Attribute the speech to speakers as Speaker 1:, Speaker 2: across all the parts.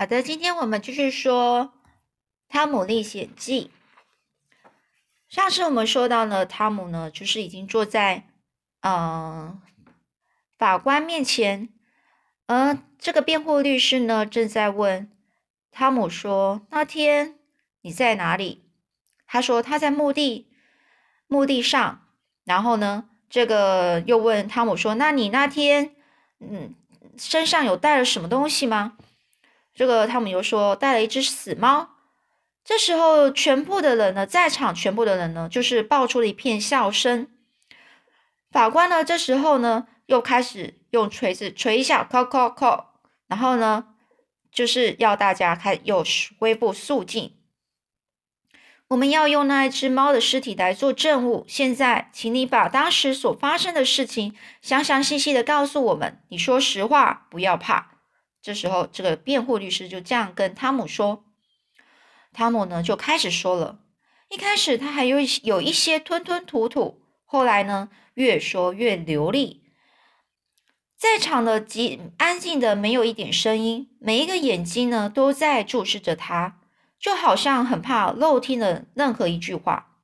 Speaker 1: 好的，今天我们继续说《汤姆历险记》。上次我们说到呢，汤姆呢，就是已经坐在嗯法官面前，而这个辩护律师呢，正在问汤姆说：“那天你在哪里？”他说：“他在墓地，墓地上。”然后呢，这个又问汤姆说：“那你那天嗯身上有带了什么东西吗？”这个汤姆又说带了一只死猫。这时候，全部的人呢，在场全部的人呢，就是爆出了一片笑声。法官呢，这时候呢，又开始用锤子锤一下，敲敲敲，然后呢，就是要大家开又恢复肃静。我们要用那一只猫的尸体来做证物。现在，请你把当时所发生的事情详详细细的告诉我们。你说实话，不要怕。这时候，这个辩护律师就这样跟汤姆说。汤姆呢就开始说了。一开始他还有有一些吞吞吐吐，后来呢越说越流利。在场的极安静的，没有一点声音，每一个眼睛呢都在注视着他，就好像很怕漏听了任何一句话。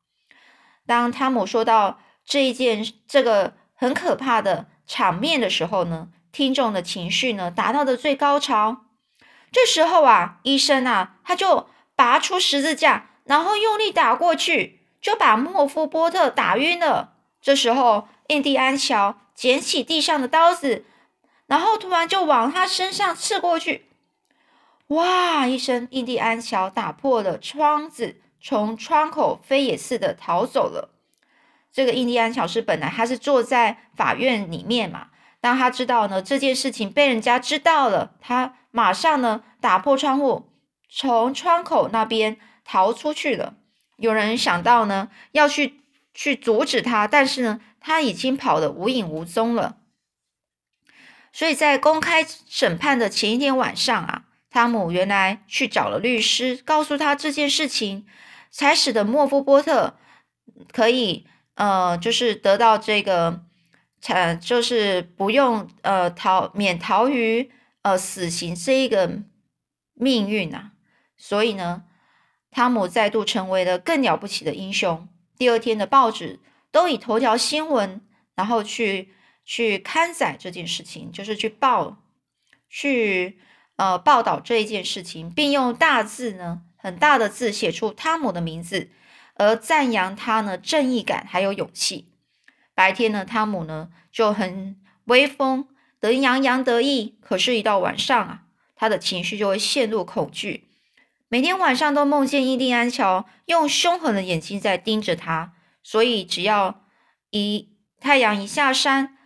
Speaker 1: 当汤姆说到这一件这个很可怕的场面的时候呢？听众的情绪呢达到的最高潮，这时候啊，医生啊，他就拔出十字架，然后用力打过去，就把莫夫波特打晕了。这时候，印第安乔捡起地上的刀子，然后突然就往他身上刺过去。哇！一声，印第安乔打破了窗子，从窗口飞也似的逃走了。这个印第安乔是本来他是坐在法院里面嘛。当他知道呢这件事情被人家知道了，他马上呢打破窗户，从窗口那边逃出去了。有人想到呢要去去阻止他，但是呢他已经跑得无影无踪了。所以在公开审判的前一天晚上啊，汤姆原来去找了律师，告诉他这件事情，才使得莫夫波特可以呃就是得到这个。呃，就是不用呃逃免逃于呃死刑这一个命运啊，所以呢，汤姆再度成为了更了不起的英雄。第二天的报纸都以头条新闻，然后去去刊载这件事情，就是去报去呃报道这一件事情，并用大字呢很大的字写出汤姆的名字，而赞扬他呢正义感还有勇气。白天呢，汤姆呢就很威风，得洋洋得意。可是，一到晚上啊，他的情绪就会陷入恐惧。每天晚上都梦见印第安乔用凶狠的眼睛在盯着他，所以只要一太阳一下山，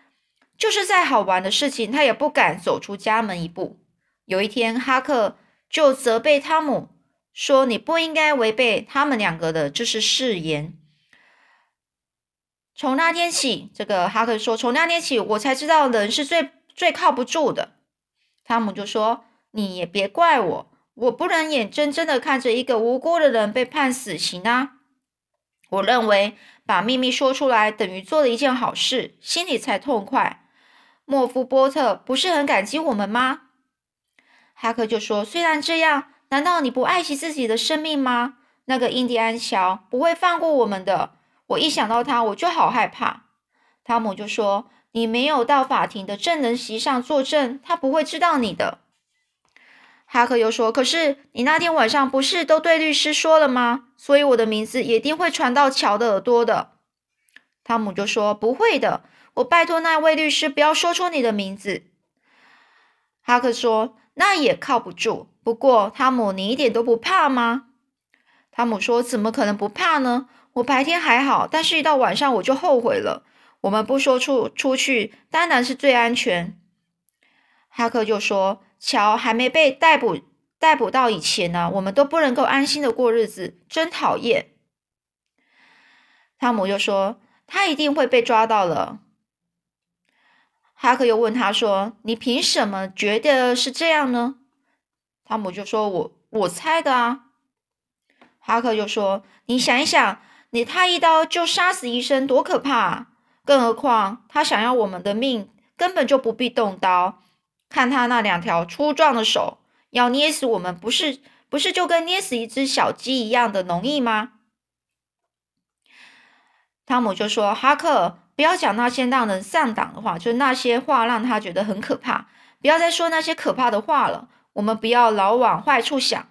Speaker 1: 就是再好玩的事情，他也不敢走出家门一步。有一天，哈克就责备汤姆说：“你不应该违背他们两个的这是誓言。”从那天起，这个哈克说：“从那天起，我才知道人是最最靠不住的。”汤姆就说：“你也别怪我，我不能眼睁睁的看着一个无辜的人被判死刑啊！我认为把秘密说出来等于做了一件好事，心里才痛快。莫夫波特不是很感激我们吗？”哈克就说：“虽然这样，难道你不爱惜自己的生命吗？那个印第安乔不会放过我们的。”我一想到他，我就好害怕。汤姆就说：“你没有到法庭的证人席上作证，他不会知道你的。”哈克又说：“可是你那天晚上不是都对律师说了吗？所以我的名字一定会传到乔的耳朵的。”汤姆就说：“不会的，我拜托那位律师不要说出你的名字。”哈克说：“那也靠不住。不过，汤姆，你一点都不怕吗？”汤姆说：“怎么可能不怕呢？”我白天还好，但是一到晚上我就后悔了。我们不说出出去，当然是最安全。哈克就说：“乔还没被逮捕，逮捕到以前呢，我们都不能够安心的过日子，真讨厌。”汤姆就说：“他一定会被抓到了。”哈克又问他说：“你凭什么觉得是这样呢？”汤姆就说：“我我猜的啊。”哈克就说：“你想一想。”你他一刀就杀死医生，多可怕！啊更何况他想要我们的命，根本就不必动刀。看他那两条粗壮的手，要捏死我们，不是不是就跟捏死一只小鸡一样的容易吗？汤姆就说：“哈克，不要讲那些让人上当的话，就那些话让他觉得很可怕。不要再说那些可怕的话了。我们不要老往坏处想。”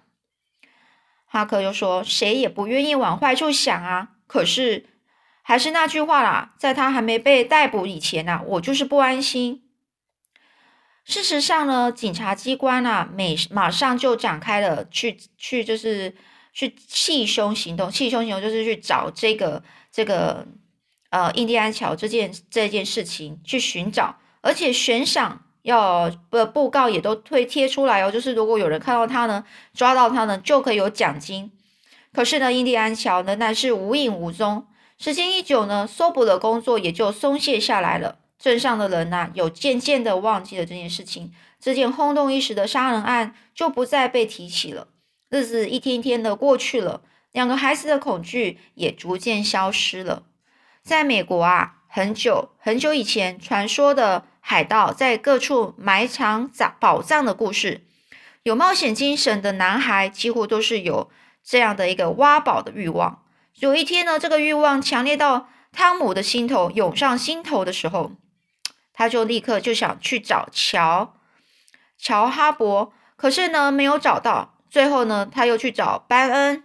Speaker 1: 哈克又说：“谁也不愿意往坏处想啊。可是还是那句话啦，在他还没被逮捕以前呐，我就是不安心。事实上呢，警察机关啊，每马上就展开了去去就是去气凶行动。气凶行动就是去找这个。”这个呃，印第安桥这件这件事情去寻找，而且悬赏要不布告也都推贴出来哦，就是如果有人看到他呢，抓到他呢，就可以有奖金。可是呢，印第安桥仍然是无影无踪。时间一久呢，搜捕的工作也就松懈下来了。镇上的人呐，有渐渐的忘记了这件事情，这件轰动一时的杀人案就不再被提起了。日子一天一天的过去了。两个孩子的恐惧也逐渐消失了。在美国啊，很久很久以前，传说的海盗在各处埋藏藏宝藏的故事，有冒险精神的男孩几乎都是有这样的一个挖宝的欲望。有一天呢，这个欲望强烈到汤姆的心头涌上心头的时候，他就立刻就想去找乔乔哈勃，可是呢没有找到。最后呢，他又去找班恩。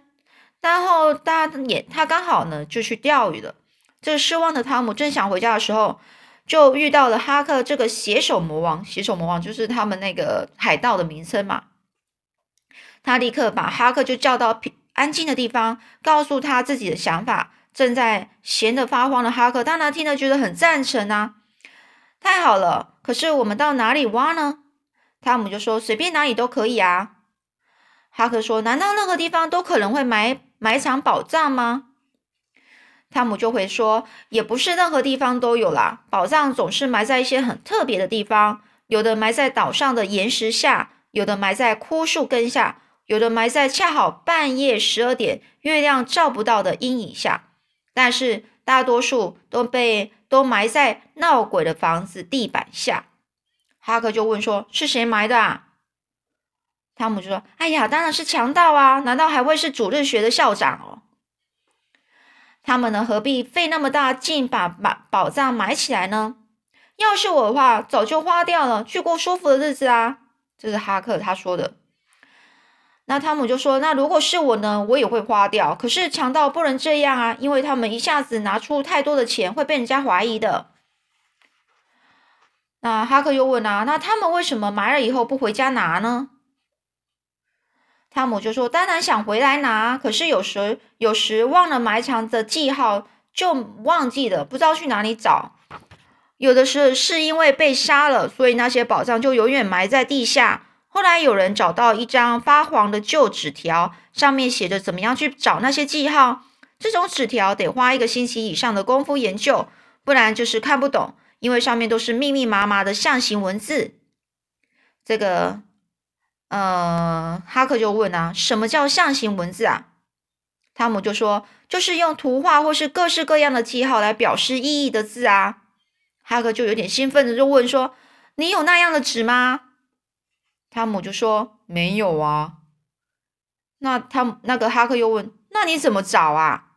Speaker 1: 然后，大家也他刚好呢就去钓鱼了。这失望的汤姆正想回家的时候，就遇到了哈克这个携手魔王。携手魔王就是他们那个海盗的名称嘛。他立刻把哈克就叫到安静的地方，告诉他自己的想法。正在闲得发慌的哈克当然听了觉得很赞成啊。太好了，可是我们到哪里挖呢？汤姆就说随便哪里都可以啊。哈克说：“难道任何地方都可能会埋埋藏宝藏吗？”汤姆就会说：“也不是任何地方都有啦，宝藏总是埋在一些很特别的地方，有的埋在岛上的岩石下，有的埋在枯树根下，有的埋在恰好半夜十二点月亮照不到的阴影下。但是大多数都被都埋在闹鬼的房子地板下。”哈克就问说：“是谁埋的啊？”汤姆就说：“哎呀，当然是强盗啊！难道还会是主日学的校长哦？他们呢，何必费那么大劲把把宝藏埋起来呢？要是我的话，早就花掉了，去过舒服的日子啊！”这是哈克他说的。那汤姆就说：“那如果是我呢，我也会花掉。可是强盗不能这样啊，因为他们一下子拿出太多的钱，会被人家怀疑的。”那哈克又问啊：“那他们为什么埋了以后不回家拿呢？”汤姆就说：“当然想回来拿，可是有时有时忘了埋藏的记号，就忘记了，不知道去哪里找。有的时候是因为被杀了，所以那些宝藏就永远埋在地下。后来有人找到一张发黄的旧纸条，上面写着怎么样去找那些记号。这种纸条得花一个星期以上的功夫研究，不然就是看不懂，因为上面都是密密麻麻的象形文字。这个。”呃，哈克就问啊，什么叫象形文字啊？汤姆就说，就是用图画或是各式各样的记号来表示意义的字啊。哈克就有点兴奋的就问说，你有那样的纸吗？汤姆就说没有啊。那他那个哈克又问，那你怎么找啊？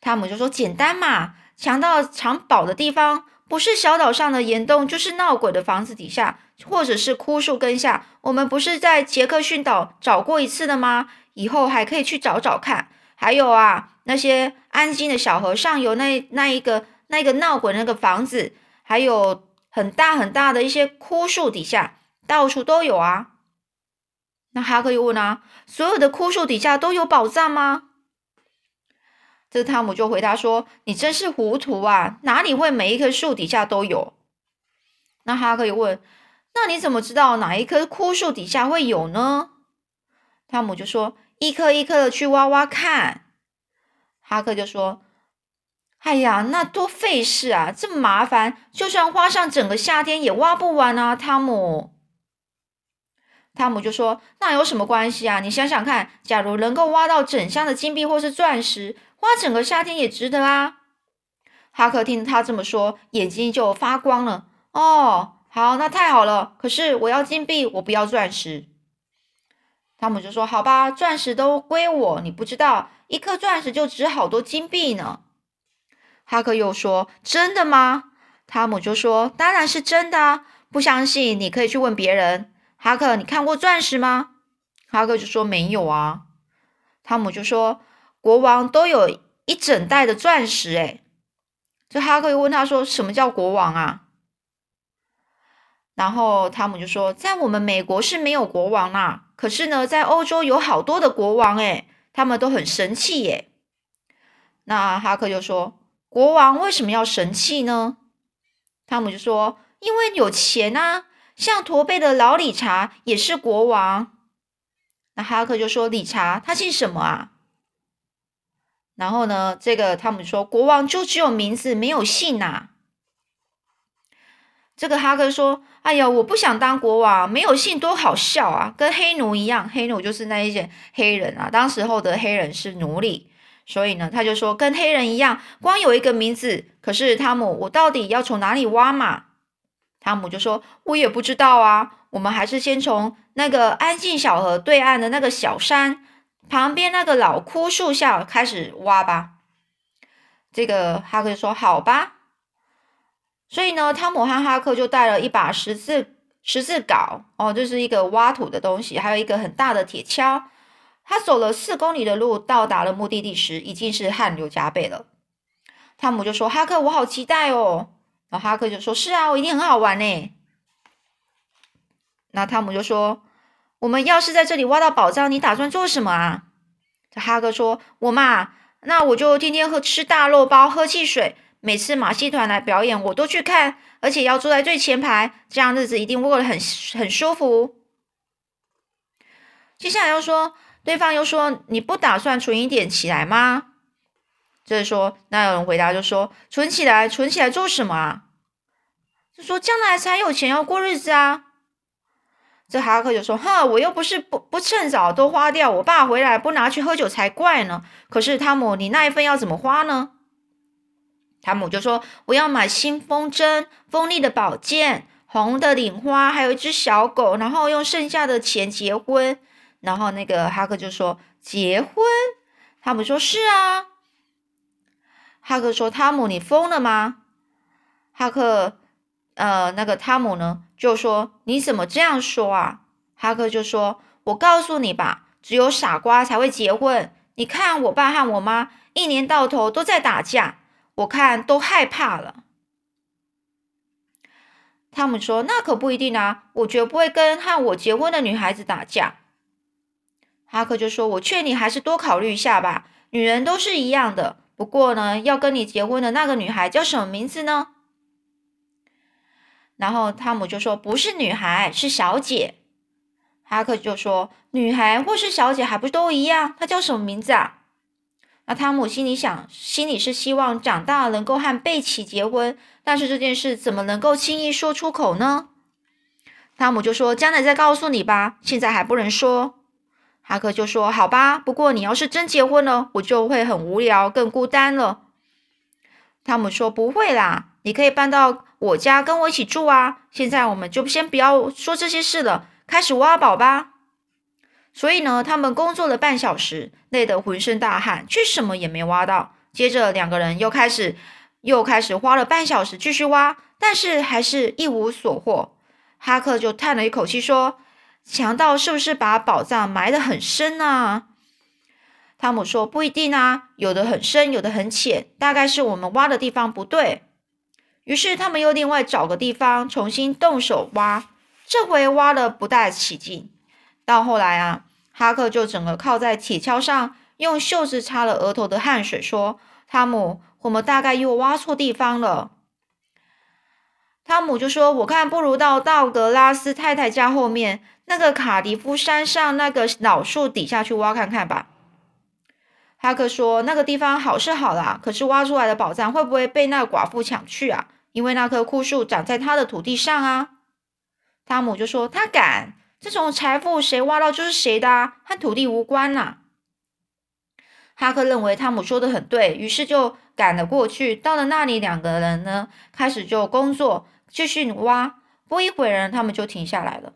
Speaker 1: 汤姆就说简单嘛，强盗藏宝的地方。不是小岛上的岩洞，就是闹鬼的房子底下，或者是枯树根下。我们不是在杰克逊岛找过一次的吗？以后还可以去找找看。还有啊，那些安静的小河上游那那一个那个闹鬼那个房子，还有很大很大的一些枯树底下，到处都有啊。那哈克又问啊，所有的枯树底下都有宝藏吗？这汤姆就回答说：“你真是糊涂啊！哪里会每一棵树底下都有？”那哈克又问：“那你怎么知道哪一棵枯树底下会有呢？”汤姆就说：“一颗一颗的去挖挖看。”哈克就说：“哎呀，那多费事啊！这么麻烦，就算花上整个夏天也挖不完啊！”汤姆，汤姆就说：“那有什么关系啊？你想想看，假如能够挖到整箱的金币或是钻石。”花整个夏天也值得啊！哈克听他这么说，眼睛就发光了。哦，好，那太好了。可是我要金币，我不要钻石。汤姆就说：“好吧，钻石都归我，你不知道，一颗钻石就值好多金币呢。”哈克又说：“真的吗？”汤姆就说：“当然是真的啊！不相信你可以去问别人。”哈克，你看过钻石吗？哈克就说：“没有啊。”汤姆就说：“国王都有一整袋的钻石。”哎，这哈克又问他说：“什么叫国王啊？”然后汤姆就说：“在我们美国是没有国王啦，可是呢，在欧洲有好多的国王，哎，他们都很神气耶。”那哈克就说。国王为什么要神气呢？汤姆就说：“因为有钱啊，像驼背的老理查也是国王。”那哈克就说：“理查他姓什么啊？”然后呢，这个汤姆说：“国王就只有名字，没有姓呐。”这个哈克说：“哎呀，我不想当国王，没有姓多好笑啊，跟黑奴一样。黑奴就是那一些黑人啊，当时候的黑人是奴隶。”所以呢，他就说跟黑人一样，光有一个名字。可是汤姆，我到底要从哪里挖嘛？汤姆就说：“我也不知道啊。我们还是先从那个安静小河对岸的那个小山旁边那个老枯树下开始挖吧。”这个哈克说：“好吧。”所以呢，汤姆和哈克就带了一把十字十字镐哦，这是一个挖土的东西，还有一个很大的铁锹。他走了四公里的路，到达了目的地时，已经是汗流浃背了。汤姆就说：“哈克，我好期待哦。”然后哈克就说：“是啊，我一定很好玩呢。”那汤姆就说：“我们要是在这里挖到宝藏，你打算做什么啊？”这哈克说：“我嘛，那我就天天喝吃大肉包，喝汽水。每次马戏团来表演，我都去看，而且要坐在最前排，这样日子一定过得很很舒服。”接下来又说。对方又说：“你不打算存一点起来吗？”就是说，那有人回答就说：“存起来，存起来做什么啊？”就说：“将来才有钱要过日子啊。”这哈克就说：“哈，我又不是不不趁早都花掉，我爸回来不拿去喝酒才怪呢。可是汤姆，你那一份要怎么花呢？”汤姆就说：“我要买新风筝、锋利的宝剑、红的领花，还有一只小狗，然后用剩下的钱结婚。”然后那个哈克就说：“结婚？”汤姆说：“是啊。”哈克说：“汤姆，你疯了吗？”哈克，呃，那个汤姆呢，就说：“你怎么这样说啊？”哈克就说：“我告诉你吧，只有傻瓜才会结婚。你看我爸和我妈一年到头都在打架，我看都害怕了。”汤姆说：“那可不一定啊，我绝不会跟和我结婚的女孩子打架。”哈克就说：“我劝你还是多考虑一下吧，女人都是一样的。不过呢，要跟你结婚的那个女孩叫什么名字呢？”然后汤姆就说：“不是女孩，是小姐。”哈克就说：“女孩或是小姐还不都一样？她叫什么名字啊？”那汤姆心里想，心里是希望长大能够和贝奇结婚，但是这件事怎么能够轻易说出口呢？汤姆就说：“将来再告诉你吧，现在还不能说。”哈克就说：“好吧，不过你要是真结婚了，我就会很无聊，更孤单了。”汤姆说：“不会啦，你可以搬到我家跟我一起住啊。现在我们就先不要说这些事了，开始挖宝吧。”所以呢，他们工作了半小时，累得浑身大汗，却什么也没挖到。接着两个人又开始又开始花了半小时继续挖，但是还是一无所获。哈克就叹了一口气说。强盗是不是把宝藏埋得很深啊？汤姆说：“不一定啊，有的很深，有的很浅，大概是我们挖的地方不对。”于是他们又另外找个地方重新动手挖，这回挖的不大起劲。到后来啊，哈克就整个靠在铁锹上，用袖子擦了额头的汗水，说：“汤姆，我们大概又挖错地方了。”汤姆就说：“我看不如到道格拉斯太太家后面。”那个卡迪夫山上那个老树底下去挖看看吧。哈克说：“那个地方好是好啦，可是挖出来的宝藏会不会被那个寡妇抢去啊？因为那棵枯树长在他的土地上啊。”汤姆就说：“他敢，这种财富谁挖到就是谁的啊，和土地无关呐。”哈克认为汤姆说的很对，于是就赶了过去。到了那里，两个人呢开始就工作，继续挖。不一会儿，他们就停下来了。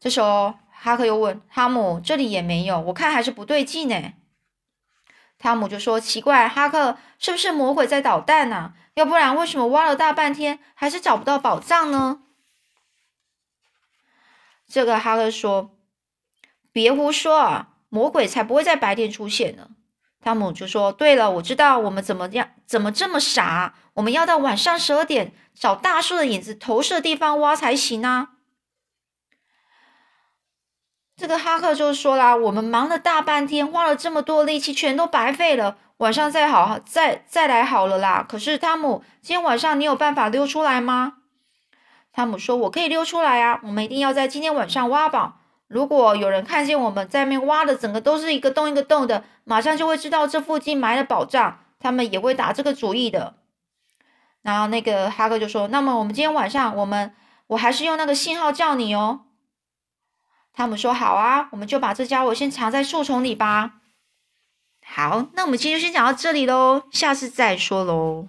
Speaker 1: 这时候，哈克又问汤姆：“这里也没有，我看还是不对劲呢。”汤姆就说：“奇怪，哈克是不是魔鬼在捣蛋呢？要不然为什么挖了大半天还是找不到宝藏呢？”这个哈克说：“别胡说啊，魔鬼才不会在白天出现呢。”汤姆就说：“对了，我知道我们怎么样，怎么这么傻？我们要到晚上十二点找大树的影子投射地方挖才行啊。”这个哈克就说啦：“我们忙了大半天，花了这么多力气，全都白费了。晚上再好，再再来好了啦。可是汤姆，今天晚上你有办法溜出来吗？”汤姆说：“我可以溜出来啊，我们一定要在今天晚上挖宝。”如果有人看见我们在面挖的整个都是一个洞一个洞的，马上就会知道这附近埋了宝藏，他们也会打这个主意的。然后那个哈克就说：“那么我们今天晚上，我们我还是用那个信号叫你哦。”汤姆说：“好啊，我们就把这家伙先藏在树丛里吧。”好，那我们今天就先讲到这里喽，下次再说喽。